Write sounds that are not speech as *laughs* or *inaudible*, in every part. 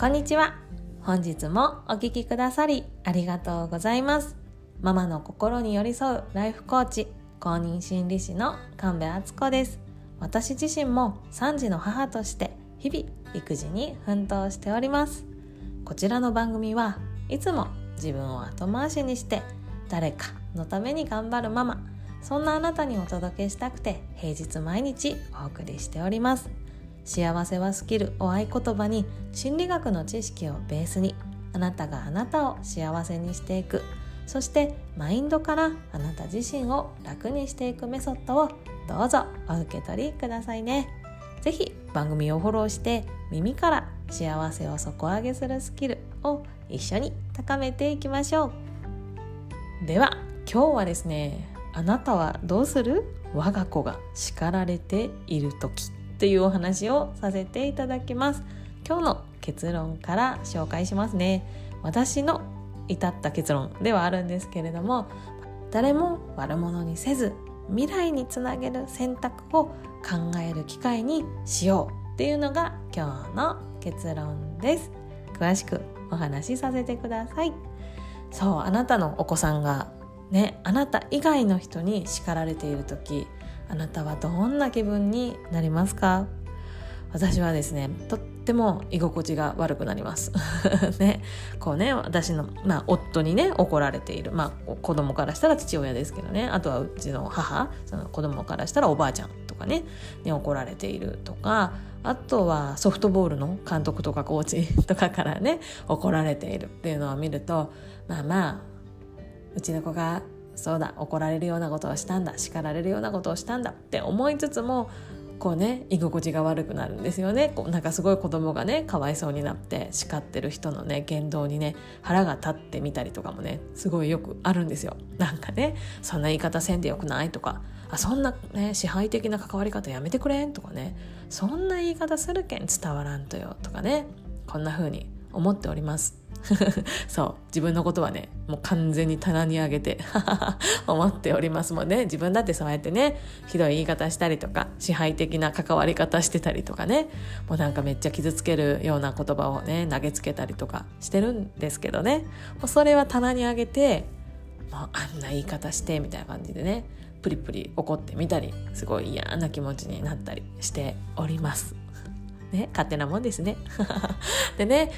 こんにちは。本日もお聞きくださりありがとうございます。ママの心に寄り添うライフコーチ公認心理師の神戸敦子です。私自身も3児の母として日々育児に奮闘しております。こちらの番組はいつも自分を後回しにして誰かのために頑張るママそんなあなたにお届けしたくて平日毎日お送りしております。幸せはスキルを合言葉に心理学の知識をベースにあなたがあなたを幸せにしていく。そしてマインドからあなた自身を楽にしていくメソッドをどうぞお受け取りくださいね。是非番組をフォローして耳から幸せを底上げするスキルを一緒に高めていきましょう。では今日はですねあなたはどうする？我が子が叱られている時。というお話をさせていただきます。今日の結論から紹介しますね。私の至った結論ではあるんですけれども誰も悪者にせず未来につなげる選択を考える機会にしようっていうのが今日の結論です。詳しくお話しさせてください。そうあなたのお子さんがねあなた以外の人に叱られている時あなたはどんな気分になりますか？私はですねとっても居心地が悪くなります。*laughs* ね。こうね私の、まあ、夫にね怒られている、まあ、子供からしたら父親ですけどね。あとはうちの母その子供からしたらおばあちゃんとかねに怒られているとか。あとはソフトボールの監督とかコーチとかからね怒られているっていうのを見るとまあまあうちの子がそうだ怒られるようなことをしたんだ叱られるようなことをしたんだって思いつつもこうね居心地が悪くなるんですよね。こうなんかすごい子供がねかわいそうになって叱ってる人のね言動にね腹が立ってみたりとかもねすごいよくあるんですよ。なんかねそんな言い方せんでよくないとかあそんなね支配的な関わり方やめてくれんとかねそんな言い方するけん伝わらんとよとかねこんな風に思っております。*laughs* そう自分のことはねもう完全に棚に上げて *laughs* 思っておりますもんね自分だってそうやってねひどい言い方したりとか支配的な関わり方してたりとかねもうなんかめっちゃ傷つけるような言葉をね投げつけたりとかしてるんですけどねもうそれは棚に上げてもうあんな言い方してみたいな感じでねプリプリ怒ってみたりすごい嫌な気持ちになったりしております。ね、勝手なもんですね。*laughs* でね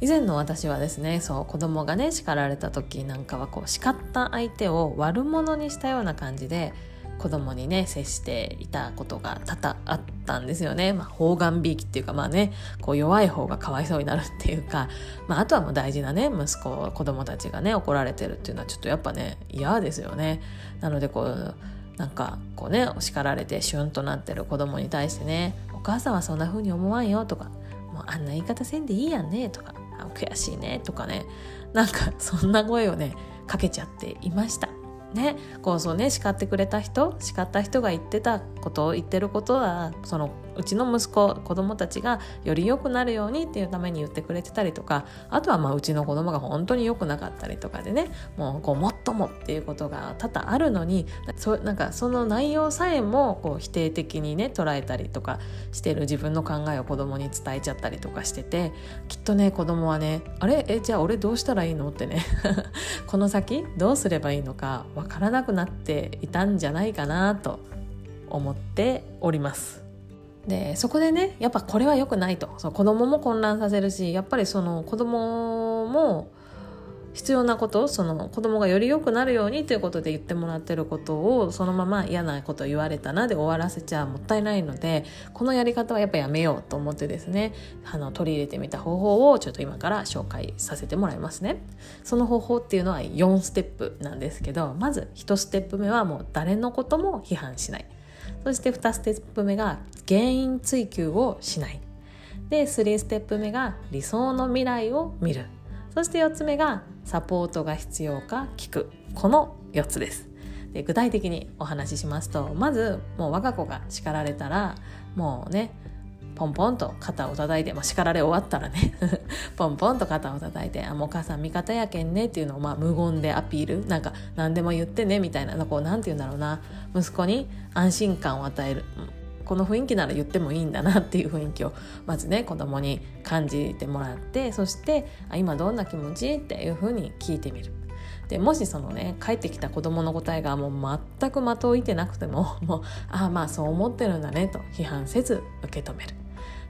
以前の私はですねそう子供がね叱られた時なんかはこう叱った相手を悪者にしたような感じで子供にね接していたことが多々あったんですよね。まあ、方眼びいきっていうかまあねこう弱い方がかわいそうになるっていうか、まあ、あとはもう大事なね息子子供たちがね怒られてるっていうのはちょっとやっぱね嫌ですよね。なのでこうなんかこうね叱られてシュンとなってる子供に対してね「お母さんはそんな風に思わんよ」とか「もうあんな言い方せんでいいやんね」とか悔しいねとかね。なんかそんな声をねかけちゃっていました。ねこうそうね叱ってくれた人叱った人が言ってたことを言ってることはそのうちの息子子供たちがより良くなるようにっていうために言ってくれてたりとかあとはまあうちの子供が本当に良くなかったりとかでねもうこうもっともっていうことが多々あるのにそなんかその内容さえもこう否定的にね捉えたりとかしてる自分の考えを子供に伝えちゃったりとかしててきっとね子供はねあれ？えじゃあ俺どうしたらいいの？ってね *laughs* この先どうすればいいのかわからなくなっていたんじゃないかなと思っております。でそこでねやっぱこれは良くないとそう子供も混乱させるしやっぱりその子供も必要なことその子供がより良くなるようにということで言ってもらってることをそのまま嫌なこと言われたなで終わらせちゃもったいないのでこのやり方はやっぱやめようと思ってですねあの取り入れてみた方法をちょっと今から紹介させてもらいますね。その方法っていうのは4ステップなんですけどまず1ステップ目はもう誰のことも批判しない。そして2ステップ目が原因追求をしない。で3ステップ目が理想の未来を見る。そして4つ目がサポートが必要か聞く。この4つです。で具体的にお話ししますとまずもう我が子が叱られたらもうねポンポンと肩を叩いて、まあ、叱られ終わったらね *laughs* ポンポンと肩を叩いて「あもうお母さん味方やけんね」っていうのをまあ無言でアピール。なんか何でも言ってねみたいなこうなんて言うんだろうな。息子に安心感を与える。この雰囲気なら言ってもいいんだなっていう雰囲気をまずね子供に感じてもらってそしてあ今どんな気持ちっていうふうに聞いてみる。でもしそのね帰ってきた子どもの答えがもう全く的を射てなくても *laughs* もうああまあそう思ってるんだねと批判せず受け止める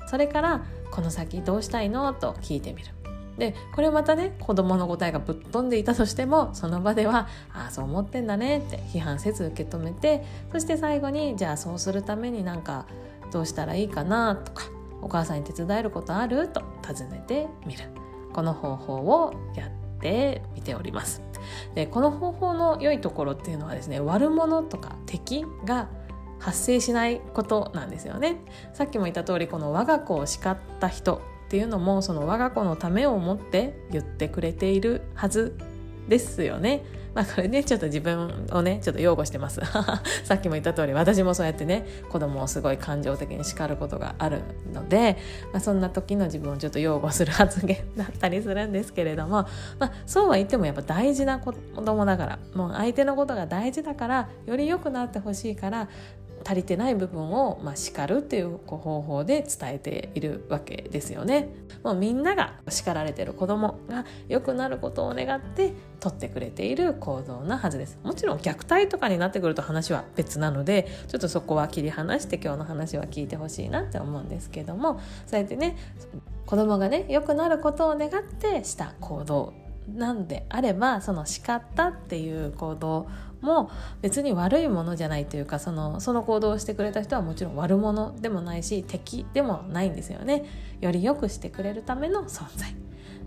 それからこの先どうしたいのと聞いてみるでこれまたね子供の答えがぶっ飛んでいたとしてもその場では「ああそう思ってんだね」って批判せず受け止めてそして最後にじゃあそうするためになんかどうしたらいいかなとかお母さんに手伝えることある？と尋ねてみる。この方法をやってみております。でこの方法の良いところっていうのはですね悪者とか敵が発生しないことなんですよね。さっきも言った通りこの我が子を叱った人っていうのもその我が子のためを思って言ってくれているはずですよね。まあこれねちょっと自分をねちょっと擁護してます *laughs* さっきも言った通り私もそうやってね子供をすごい感情的に叱ることがあるので、まあ、そんな時の自分をちょっと擁護する発言だったりするんですけれども、まあ、そうは言ってもやっぱ大事な子供だからもう相手のことが大事だからより良くなってほしいから足りてない部分を、まあ、叱るっていう方法で伝えているわけですよね。もうみんなが叱られてる子供が良くなることを願って取ってくれている行動なはずです。もちろん虐待とかになってくると話は別なのでちょっとそこは切り離して今日の話は聞いてほしいなって思うんですけどもそうやってね子供がね良くなることを願ってした行動なんであればその叱ったっていう行動も別に悪いものじゃないというかそのその行動をしてくれた人はもちろん悪者でもないし敵でもないんですよね。より良くしてくれるための存在。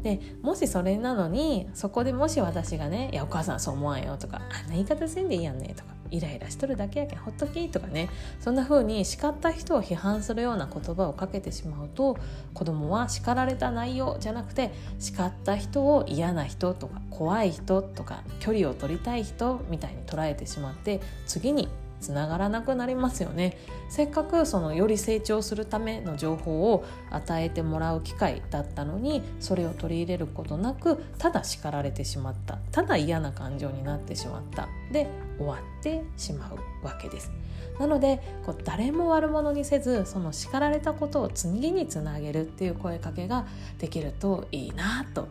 でもしそれなのにそこでもし私がね「いやお母さんそう思わんよ」とか「あんな言い方せんでいいやんね」とかイライラしとるだけやけんほっときとかね。そんな風に叱った人を批判するような言葉をかけてしまうと子供は叱られた内容じゃなくて叱った人を嫌な人とか怖い人とか距離を取りたい人みたいに捉えてしまって次につながらなくなりますよね。せっかくそのより成長するための情報を与えてもらう機会だったのにそれを取り入れることなくただ叱られてしまった。ただ嫌な感情になってしまった。で終わってしまうわけです。なのでこう誰も悪者にせずその叱られたことを次につなげるっていう声かけができるといいなと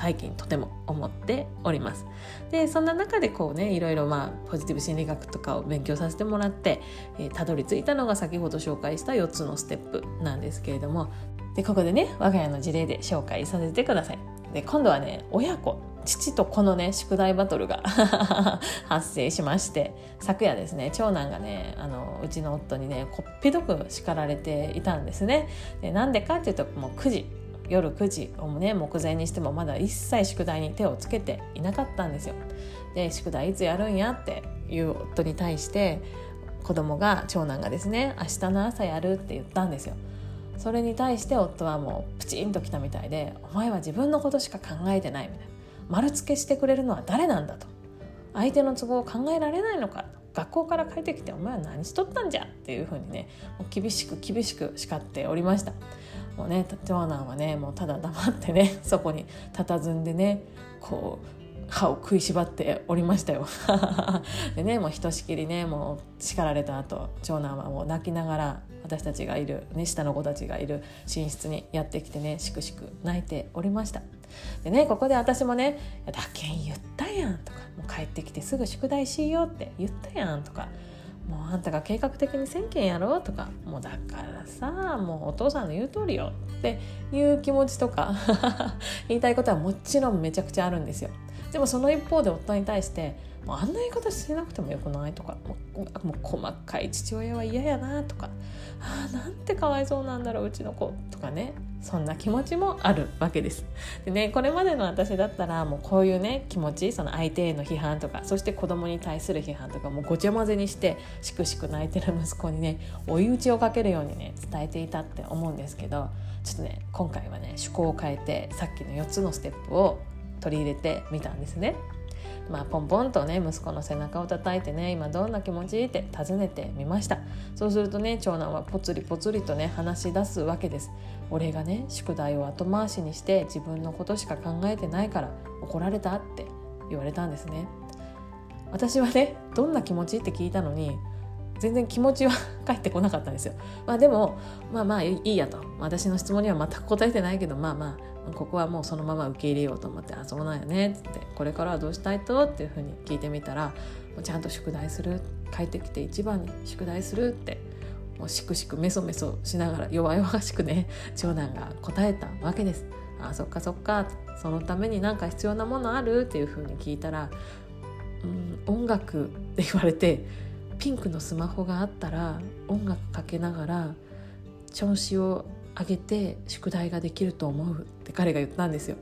最近とても思っております。でそんな中でこうねいろいろまあポジティブ心理学とかを勉強させてもらってえたど、り着いたのが先ほど紹介した4つのステップなんですけれども。でここでね我が家の事例で紹介させてください。で今度はね親子父と子のね宿題バトルが *laughs* 発生しまして昨夜ですね長男がねあのうちの夫にねこっぴどく叱られていたんですね。でなんでかっていうともう9時夜9時をね目前にしてもまだ一切宿題に手をつけていなかったんですよ。で宿題いつやるんやっていう夫に対して子供が長男がですね明日の朝やるって言ったんですよ。それに対して夫はもうプチンときたみたいで「お前は自分のことしか考えてない」みたいな「丸付けしてくれるのは誰なんだ」と「相手の都合を考えられないのか」と学校から帰ってきて「お前は何しとったんじゃ」っていうふうにね厳しく厳しく叱っておりました。もうね長男はねもうただ黙ってね *laughs* そこに佇んでねこう歯を食いしばっておりましたよ。*laughs* でねもうひとしきりねもう叱られた後長男はもう泣きながら私たちがいる、ね、下の子たちがいる寝室にやってきてねしくしく泣いておりました。でねここで私もね「だけん言ったやん」とか「もう帰ってきてすぐ宿題しようって言ったやん」とかもうあんたが計画的に1000件やろうとかもうだからさもうお父さんの言う通りよ。っていう気持ちとか *laughs* 言いたいことはもちろんめちゃくちゃあるんですよ。でもその一方で夫に対してもうあんな言い方してなくてもよくないとかもう細かい父親は嫌やなとかああなんてかわいそうなんだろううちの子とかねそんな気持ちもあるわけです。でねこれまでの私だったらもうこういうね気持ちその相手への批判とかそして子供に対する批判とかもうごちゃ混ぜにしてしくしく泣いてる息子にね追い打ちをかけるようにね伝えていたって思うんですけどちょっとね今回はね趣向を変えてさっきの4つのステップを取り入れてみたんですね。まあ、ポンポンとね息子の背中を叩いてね今どんな気持ち？って尋ねてみました。そうするとね長男はぽつりぽつりとね話し出すわけです。俺がね宿題を後回しにして自分のことしか考えてないから怒られたって言われたんですね。私はねどんな気持ち？って聞いたのに全然気持ちは *laughs* 返ってこなかったんですよ。まあ、でもまあまあいいやと。私の質問には全く答えてないけどまあまあここはもうそのまま受け入れようと思って「あそうなんやね」っつって「これからはどうしたいと?」っていうふうに聞いてみたら「もうちゃんと宿題する帰ってきて一番に宿題する」ってもうしくしくメソメソしながら弱々しくね長男が答えたわけです。*laughs* あそっかそっかそのために何か必要なものある？っていうふうに聞いたら「うん音楽」って言われてピンクのスマホがあったら音楽かけながら調子を上げて宿題ができると思うって彼が言ったんですよ。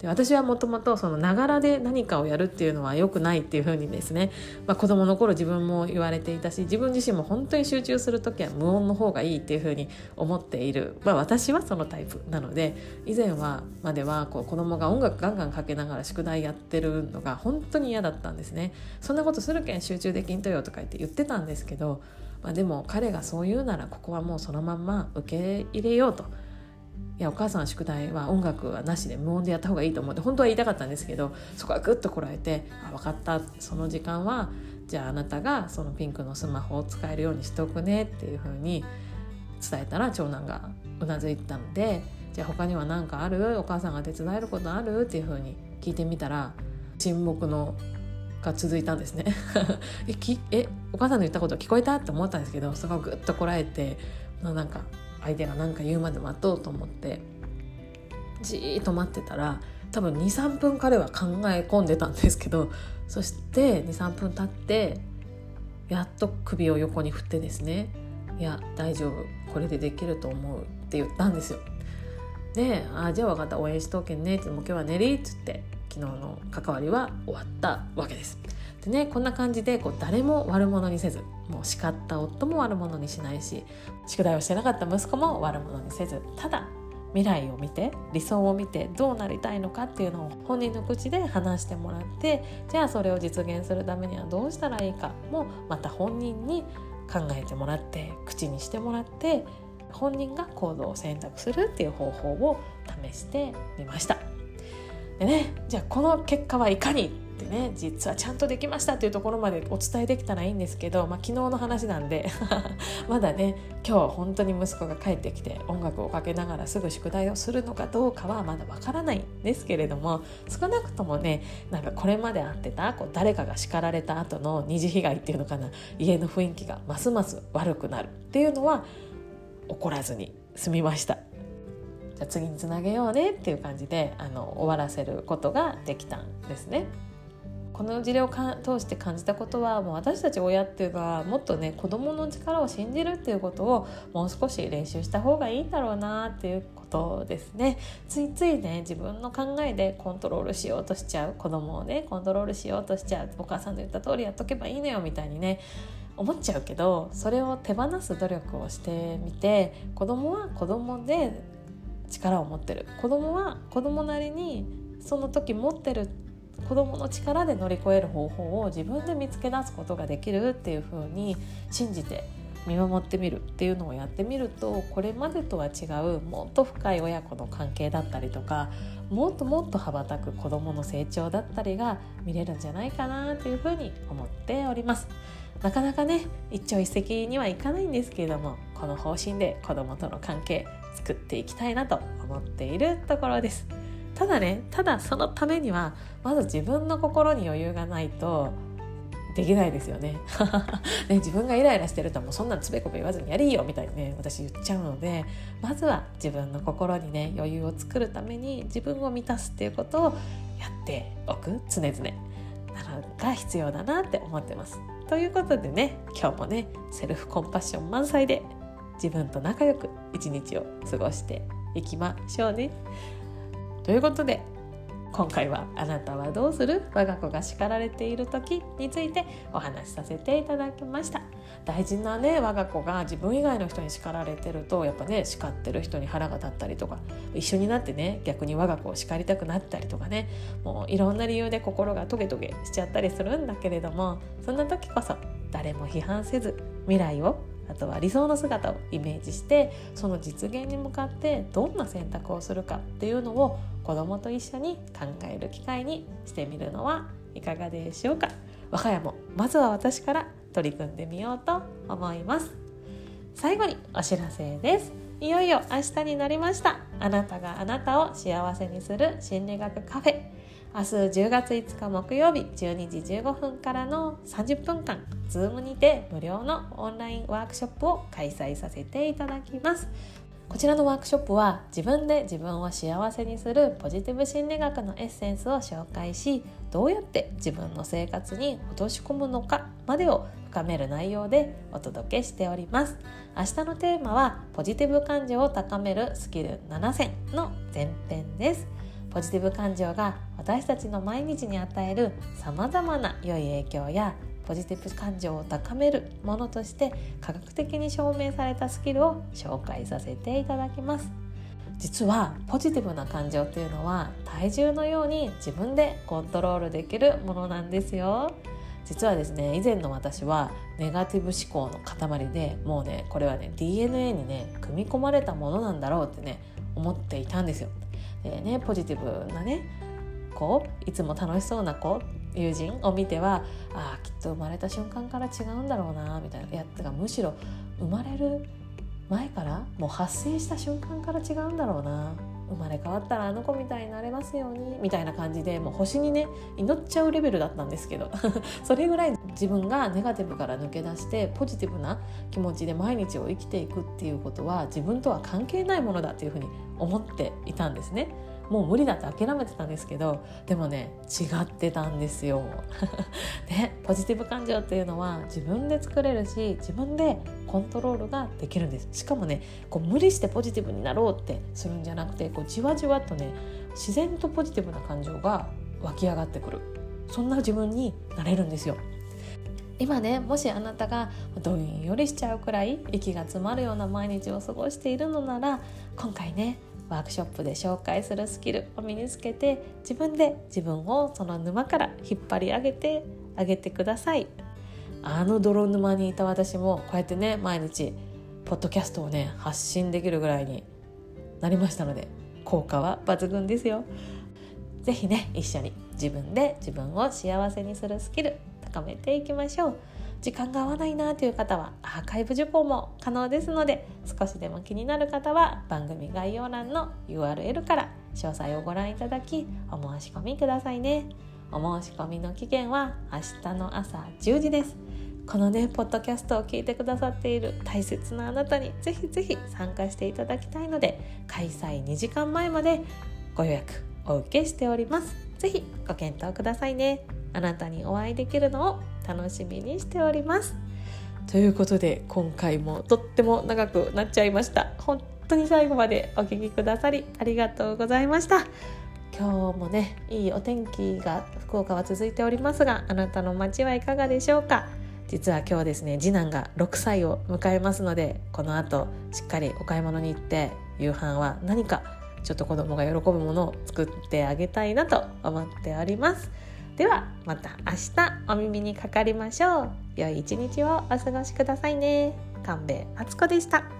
で私はもともとそのながらで何かをやるっていうのは良くないっていうふうにですね、まあ、子供の頃自分も言われていたし自分自身も本当に集中する時は無音の方がいいっていうふうに思っている、まあ、私はそのタイプなので以前はまではこう子供が音楽ガンガンかけながら宿題やってるのが本当に嫌だったんですね。そんなことするけん集中できんとよとか言って言ってたんですけど、まあ、でも彼がそう言うならここはもうそのまんま受け入れようと。いやお母さん宿題は音楽はなしで無音でやった方がいいと思って本当は言いたかったんですけどそこはグッとこらえて「あ分かったその時間はじゃああなたがそのピンクのスマホを使えるようにしておくね」っていうふうに伝えたら長男がうなずいたので「じゃあ他には何かある？お母さんが手伝えることある?」っていうふうに聞いてみたら沈黙のが続いたんですね。*laughs* えきえお母さんの言ったこと聞こえた？って思ったんですけどそこをグッとこらえてなんか相手が何か言うまで待とうと思ってじーっと待ってたら多分23分彼は考え込んでたんですけどそして23分経ってやっと首を横に振ってですね「いや大丈夫これでできると思う」って言ったんですよ。で「あじゃあ分かった応援しとけんね」って「もう今日は寝り」っつって昨日の関わりは終わったわけです。でねこんな感じでこう誰も悪者にせずもう叱った夫も悪者にしないし宿題をしてなかった息子も悪者にせずただ未来を見て理想を見てどうなりたいのかっていうのを本人の口で話してもらってじゃあそれを実現するためにはどうしたらいいかもまた本人に考えてもらって口にしてもらって本人が行動を選択するっていう方法を試してみました。でねじゃあこの結果はいかにってね実はちゃんとできましたっていうところまでお伝えできたらいいんですけど、まあ、昨日の話なんで *laughs* まだね今日本当に息子が帰ってきて音楽をかけながらすぐ宿題をするのかどうかはまだわからないんですけれども少なくともねなんかこれまで会ってたこう誰かが叱られた後の二次被害っていうのかな家の雰囲気がますます悪くなるっていうのは起こらずに済みました。じゃ次につなげようねっていう感じであの終わらせることができたんですね。この事例を通して感じたことはもう私たち親っていうのはもっとね子どもの力を信じるっていうことをもう少し練習した方がいいんだろうなっていうことですね。ついついね自分の考えでコントロールしようとしちゃう。子供をねコントロールしようとしちゃう。お母さんの言った通りやっとけばいいのよみたいにね思っちゃうけどそれを手放す努力をしてみて子供は子供で力を持ってる子供は子供なりにその時持ってる子どもの力で乗り越える方法を自分で見つけ出すことができるっていう風に信じて見守ってみるっていうのをやってみるとこれまでとは違うもっと深い親子の関係だったりとかもっともっと羽ばたく子どもの成長だったりが見れるんじゃないかなというふうに思っております。なかなかね一朝一夕にはいかないんですけれどもこの方針で子どもとの関係作っていきたいなと思っているところです。ただねただそのためにはまず自分の心に余裕がないとできないですよね *laughs* ね自分がイライラしてるともうそんなんつべこべ言わずにやりよみたいにね私言っちゃうのでまずは自分の心にね余裕を作るために自分を満たすっていうことをやっておく常々なのが必要だなって思ってます。ということでね今日もねセルフコンパッション満載で自分と仲良く一日を過ごしていきましょうね。ということで今回は「あなたはどうする？我が子が叱られている時」についてお話しさせていただきました大事なね我が子が自分以外の人に叱られてるとやっぱね叱ってる人に腹が立ったりとか一緒になってね逆に我が子を叱りたくなったりとかねもういろんな理由で心がトゲトゲしちゃったりするんだけれどもそんな時こそ誰も批判せず未来をあとは理想の姿をイメージしてその実現に向かってどんな選択をするかっていうのを子どもと一緒に考える機会にしてみるのはいかがでしょうか。我が家もまずは私から取り組んでみようと思います。最後にお知らせです。いよいよ明日になりました。あなたがあなたを幸せにする心理学カフェ。明日10月5日木曜日12時15分からの30分間 Zoom にて無料のオンラインワークショップを開催させていただきます。こちらのワークショップは自分で自分を幸せにするポジティブ心理学のエッセンスを紹介しどうやって自分の生活に落とし込むのかまでを深める内容でお届けしております。明日のテーマはポジティブ感情を高めるスキル7選の前編です。ポジティブ感情が私たちの毎日に与えるさまざまな良い影響やポジティブ感情を高めるものとして科学的に証明されたスキルを紹介させていただきます実はポジティブな感情っていうのは体重のように自分でコントロールできるものなんですよ実はですね以前の私はネガティブ思考の塊でもうねこれはね DNA にね組み込まれたものなんだろうってね思っていたんですよ。でねポジティブなね子いつも楽しそうな子友人を見てはああきっと生まれた瞬間から違うんだろうなみたいなやてかむしろ生まれる前からもう発生した瞬間から違うんだろうな生まれ変わったらあの子みたいになれますようにみたいな感じでもう星にね祈っちゃうレベルだったんですけど *laughs* それぐらい自分がネガティブから抜け出してポジティブな気持ちで毎日を生きていくっていうことは自分とは関係ないものだっていうふうに思っていたんですね。もう無理だって諦めてたんですけどでもね違ってたんですよ。で *laughs* ポジティブ感情っていうのは自分で作れるし自分でコントロールができるんですしかもねこう無理してポジティブになろうってするんじゃなくてこうじわじわとね自然とポジティブな感情が湧き上がってくるそんな自分になれるんですよ。今ねもしあなたがどんよりしちゃうくらい息が詰まるような毎日を過ごしているのなら今回ねワークショップで紹介するスキルを身につけて自分で自分をその沼から引っ張り上げてあげてください。あの泥沼にいた私もこうやってね毎日ポッドキャストをね発信できるぐらいになりましたので効果は抜群ですよ。是非ね一緒に自分で自分を幸せにするスキル高めていきましょう。時間が合わないなという方はアーカイブ受講も可能ですので少しでも気になる方は番組概要欄の URL から詳細をご覧いただきお申し込みくださいね。お申し込みの期限は明日の朝10時です。このねポッドキャストを聞いてくださっている大切なあなたにぜひぜひ参加していただきたいので開催2時間前までご予約お受けしております。ぜひご検討くださいね。あなたにお会いできるのを楽しみにしております。ということで今回もとっても長くなっちゃいました。本当に最後までお聴きくださりありがとうございました。今日もねいいお天気が福岡は続いておりますがあなたの街はいかがでしょうか。実は今日ですね次男が6歳を迎えますのでこの後しっかりお買い物に行って夕飯は何かちょっと子供が喜ぶものを作ってあげたいなと思っております。ではまた明日お耳にかかりましょう。良い一日をお過ごしくださいね。神戸敦子でした。